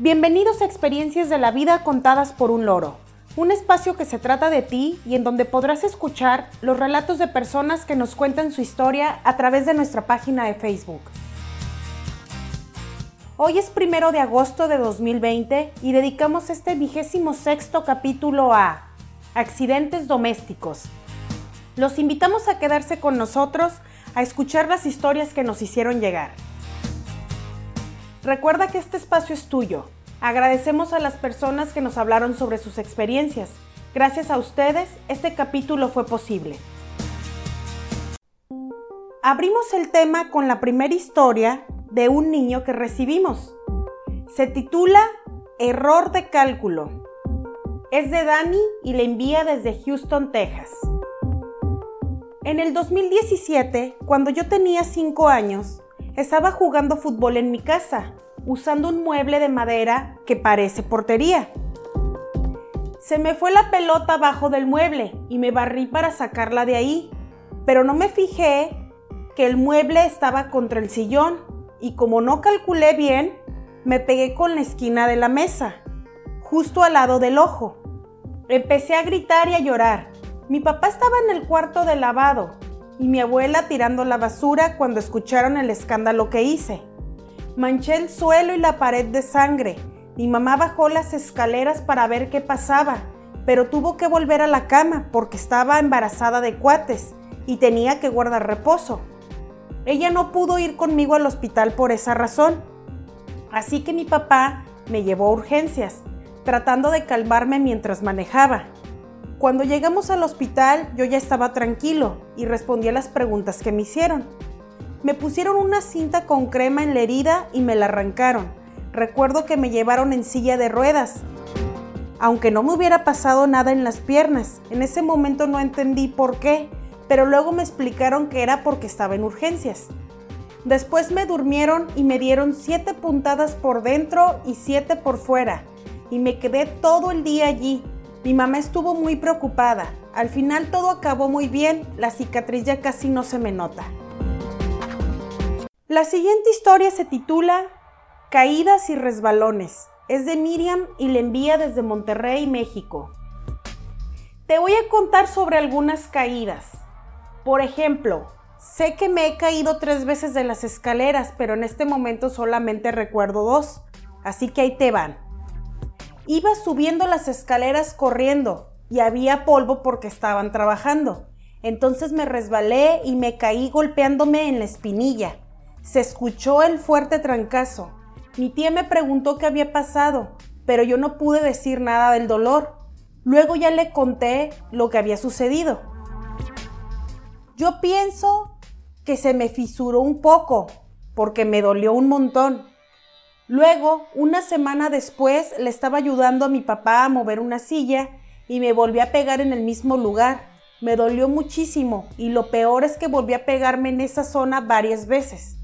Bienvenidos a Experiencias de la Vida contadas por un loro, un espacio que se trata de ti y en donde podrás escuchar los relatos de personas que nos cuentan su historia a través de nuestra página de Facebook. Hoy es primero de agosto de 2020 y dedicamos este vigésimo sexto capítulo a accidentes domésticos. Los invitamos a quedarse con nosotros a escuchar las historias que nos hicieron llegar. Recuerda que este espacio es tuyo. Agradecemos a las personas que nos hablaron sobre sus experiencias. Gracias a ustedes, este capítulo fue posible. Abrimos el tema con la primera historia de un niño que recibimos. Se titula Error de cálculo. Es de Dani y le envía desde Houston, Texas. En el 2017, cuando yo tenía 5 años, estaba jugando fútbol en mi casa, usando un mueble de madera que parece portería. Se me fue la pelota abajo del mueble y me barrí para sacarla de ahí, pero no me fijé que el mueble estaba contra el sillón y como no calculé bien, me pegué con la esquina de la mesa, justo al lado del ojo. Empecé a gritar y a llorar. Mi papá estaba en el cuarto de lavado y mi abuela tirando la basura cuando escucharon el escándalo que hice. Manché el suelo y la pared de sangre. Mi mamá bajó las escaleras para ver qué pasaba, pero tuvo que volver a la cama porque estaba embarazada de cuates y tenía que guardar reposo. Ella no pudo ir conmigo al hospital por esa razón. Así que mi papá me llevó a urgencias, tratando de calmarme mientras manejaba. Cuando llegamos al hospital yo ya estaba tranquilo y respondí a las preguntas que me hicieron. Me pusieron una cinta con crema en la herida y me la arrancaron. Recuerdo que me llevaron en silla de ruedas. Aunque no me hubiera pasado nada en las piernas, en ese momento no entendí por qué, pero luego me explicaron que era porque estaba en urgencias. Después me durmieron y me dieron siete puntadas por dentro y siete por fuera, y me quedé todo el día allí, mi mamá estuvo muy preocupada. Al final todo acabó muy bien, la cicatriz ya casi no se me nota. La siguiente historia se titula Caídas y resbalones. Es de Miriam y le envía desde Monterrey, México. Te voy a contar sobre algunas caídas. Por ejemplo, sé que me he caído tres veces de las escaleras, pero en este momento solamente recuerdo dos, así que ahí te van. Iba subiendo las escaleras corriendo y había polvo porque estaban trabajando. Entonces me resbalé y me caí golpeándome en la espinilla. Se escuchó el fuerte trancazo. Mi tía me preguntó qué había pasado, pero yo no pude decir nada del dolor. Luego ya le conté lo que había sucedido. Yo pienso que se me fisuró un poco, porque me dolió un montón. Luego, una semana después, le estaba ayudando a mi papá a mover una silla y me volví a pegar en el mismo lugar. Me dolió muchísimo y lo peor es que volví a pegarme en esa zona varias veces.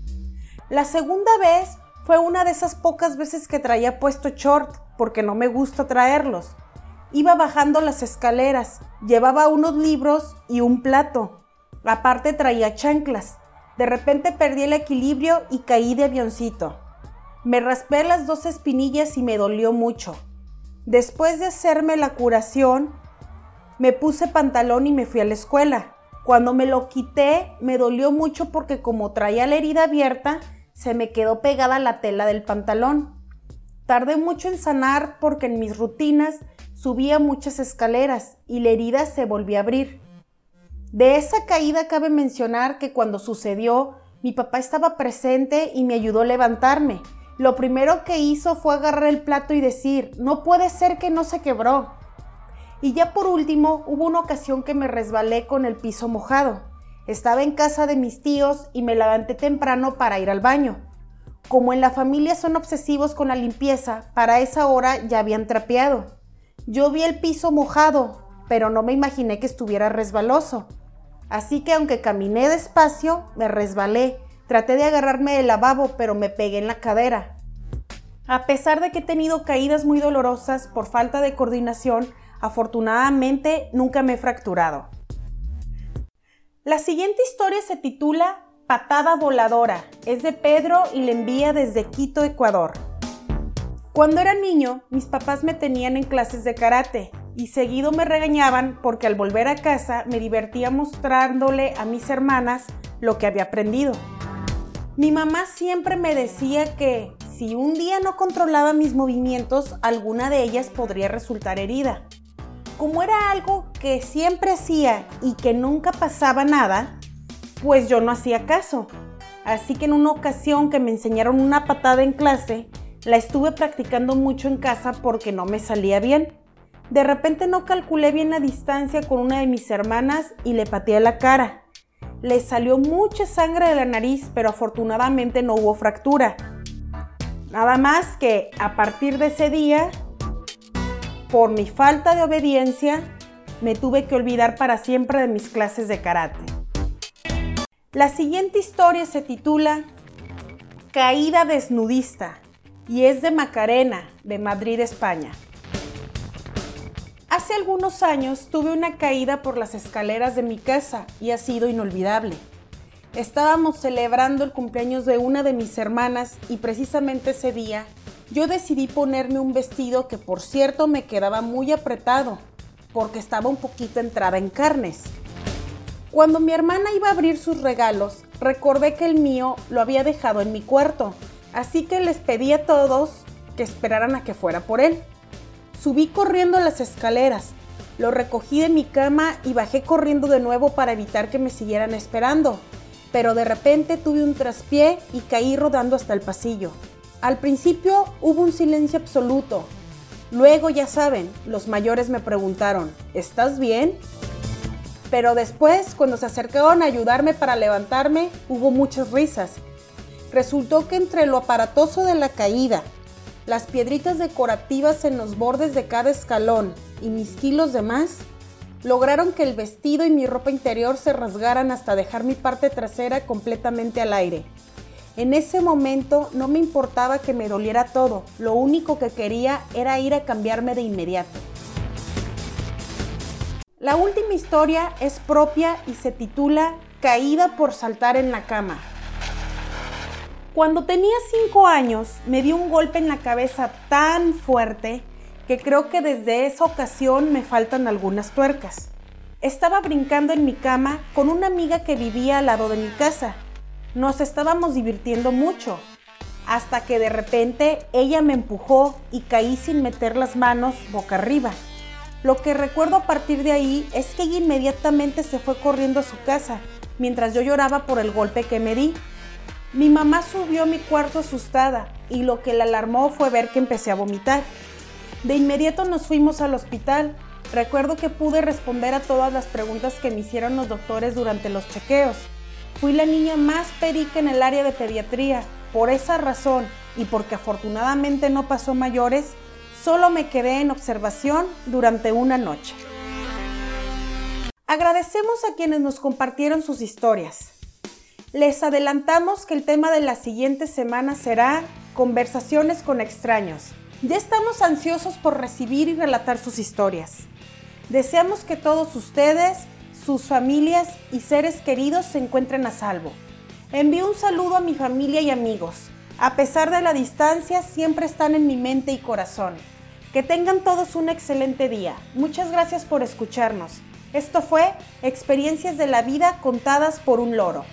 La segunda vez fue una de esas pocas veces que traía puesto short porque no me gusta traerlos. Iba bajando las escaleras, llevaba unos libros y un plato. Aparte traía chanclas. De repente perdí el equilibrio y caí de avioncito. Me raspé las dos espinillas y me dolió mucho. Después de hacerme la curación, me puse pantalón y me fui a la escuela. Cuando me lo quité, me dolió mucho porque como traía la herida abierta, se me quedó pegada la tela del pantalón. Tardé mucho en sanar porque en mis rutinas subía muchas escaleras y la herida se volvió a abrir. De esa caída cabe mencionar que cuando sucedió, mi papá estaba presente y me ayudó a levantarme lo primero que hizo fue agarrar el plato y decir, no puede ser que no se quebró. Y ya por último, hubo una ocasión que me resbalé con el piso mojado. Estaba en casa de mis tíos y me levanté temprano para ir al baño. Como en la familia son obsesivos con la limpieza, para esa hora ya habían trapeado. Yo vi el piso mojado, pero no me imaginé que estuviera resbaloso. Así que aunque caminé despacio, me resbalé Traté de agarrarme del lavabo, pero me pegué en la cadera. A pesar de que he tenido caídas muy dolorosas por falta de coordinación, afortunadamente nunca me he fracturado. La siguiente historia se titula Patada voladora. Es de Pedro y le envía desde Quito, Ecuador. Cuando era niño, mis papás me tenían en clases de karate y seguido me regañaban porque al volver a casa me divertía mostrándole a mis hermanas lo que había aprendido. Mi mamá siempre me decía que si un día no controlaba mis movimientos, alguna de ellas podría resultar herida. Como era algo que siempre hacía y que nunca pasaba nada, pues yo no hacía caso. Así que en una ocasión que me enseñaron una patada en clase, la estuve practicando mucho en casa porque no me salía bien. De repente no calculé bien la distancia con una de mis hermanas y le pateé la cara. Le salió mucha sangre de la nariz, pero afortunadamente no hubo fractura. Nada más que a partir de ese día, por mi falta de obediencia, me tuve que olvidar para siempre de mis clases de karate. La siguiente historia se titula Caída desnudista y es de Macarena, de Madrid, España. Algunos años tuve una caída por las escaleras de mi casa y ha sido inolvidable. Estábamos celebrando el cumpleaños de una de mis hermanas y precisamente ese día yo decidí ponerme un vestido que por cierto me quedaba muy apretado porque estaba un poquito entrada en carnes. Cuando mi hermana iba a abrir sus regalos, recordé que el mío lo había dejado en mi cuarto así que les pedí a todos que esperaran a que fuera por él. Subí corriendo las escaleras, lo recogí de mi cama y bajé corriendo de nuevo para evitar que me siguieran esperando, pero de repente tuve un traspié y caí rodando hasta el pasillo. Al principio hubo un silencio absoluto. Luego, ya saben, los mayores me preguntaron, ¿estás bien? Pero después, cuando se acercaron a ayudarme para levantarme, hubo muchas risas Resultó que entre lo aparatoso de la caída, las piedritas decorativas en los bordes de cada escalón y mis kilos de más, lograron que el vestido y mi ropa interior se rasgaran hasta dejar mi parte trasera completamente al aire. En ese momento no me importaba que me doliera todo, lo único que quería era ir a cambiarme de inmediato. La última historia es propia y se titula Caída por saltar en la cama. Cuando tenía 5 años me dio un golpe en la cabeza tan fuerte que creo que desde esa ocasión me faltan algunas tuercas. Estaba brincando en mi cama con una amiga que vivía al lado de mi casa. Nos estábamos divirtiendo mucho, hasta que de repente ella me empujó y caí sin meter las manos boca arriba. Lo que recuerdo a partir de ahí es que ella inmediatamente se fue corriendo a su casa, mientras yo lloraba por el golpe que me di. Mi mamá subió a mi cuarto asustada y lo que la alarmó fue ver que empecé a vomitar. De inmediato nos fuimos al hospital. Recuerdo que pude responder a todas las preguntas que me hicieron los doctores durante los chequeos. Fui la niña más perica en el área de pediatría. Por esa razón y porque afortunadamente no pasó mayores, solo me quedé en observación durante una noche. Agradecemos a quienes nos compartieron sus historias. Les adelantamos que el tema de la siguiente semana será conversaciones con extraños. Ya estamos ansiosos por recibir y relatar sus historias. Deseamos que todos ustedes, sus familias y seres queridos se encuentren a salvo. Envío un saludo a mi familia y amigos. A pesar de la distancia, siempre están en mi mente y corazón. Que tengan todos un excelente día. Muchas gracias por escucharnos. Esto fue Experiencias de la Vida contadas por un loro.